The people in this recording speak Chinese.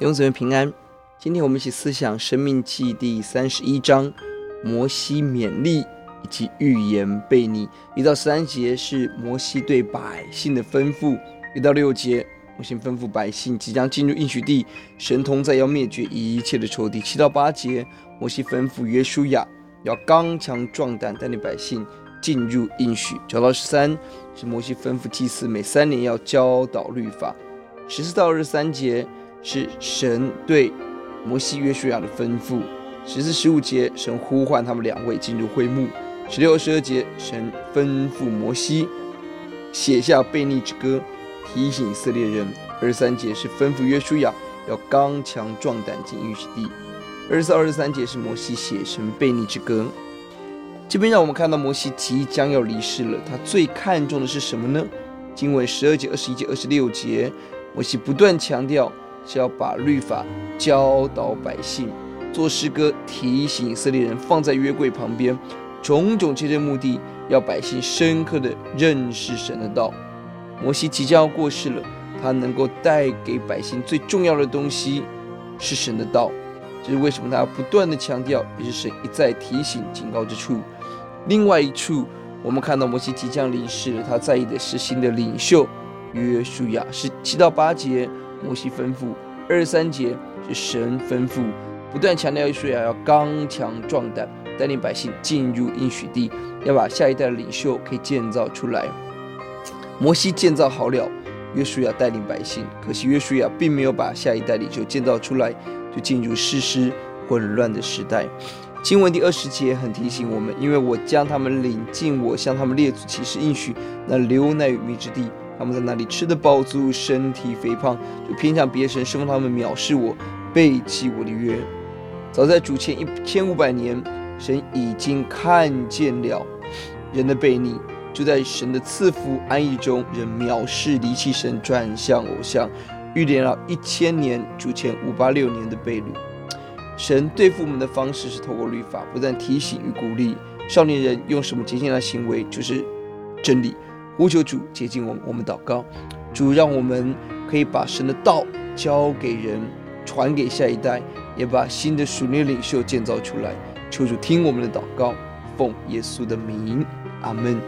弟兄姊妹平安，今天我们一起思想《生命记》第三十一章，摩西勉励以及预言悖逆。一到三节是摩西对百姓的吩咐，一到六节摩西吩咐百姓即将进入应许地，神同在要灭绝一切的仇敌。七到八节摩西吩咐约书亚要刚强壮胆，带领百姓进入应许。九到十三是摩西吩咐祭司每三年要教导律法。十四到二十三节。是神对摩西、约书亚的吩咐。十四、十五节，神呼唤他们两位进入会幕。十六、十二节，神吩咐摩西写下悖逆之歌，提醒以色列人。二十三节是吩咐约书亚要刚强壮胆进应许地。二十四、二十三节是摩西写成悖逆之歌。这边让我们看到摩西即将要离世了，他最看重的是什么呢？经文十二节、二十一节、二十六节，摩西不断强调。是要把律法教导百姓，做诗歌提醒以色列人，放在约柜旁边，种种这些目的，要百姓深刻的认识神的道。摩西即将要过世了，他能够带给百姓最重要的东西是神的道，这是为什么他要不断的强调，也是神一再提醒警告之处。另外一处，我们看到摩西即将离世了，他在意的是新的领袖约书亚，是七到八节。摩西吩咐，二十三节是神吩咐，不断强调约书亚要刚强壮胆，带领百姓进入应许地，要把下一代领袖可以建造出来。摩西建造好了，约书亚带领百姓，可惜约书亚并没有把下一代领袖建造出来，就进入世事混乱的时代。经文第二十节很提醒我们，因为我将他们领进我向他们列祖起誓应许那流奶与蜜之地。他们在那里吃得饱足，身体肥胖，就偏向别神，生怕他们藐视我，背弃我的约。早在主前一千五百年，神已经看见了人的悖逆，就在神的赐福安逸中，人藐视离弃神，转向偶像，预言了一千年，主前五八六年的被掳。神对付我们的方式是透过律法，不断提醒与鼓励少年人用什么洁净的行为，就是真理。呼求主接近我，我们祷告，主让我们可以把神的道交给人，传给下一代，也把新的属灵领袖建造出来。求主听我们的祷告，奉耶稣的名，阿门。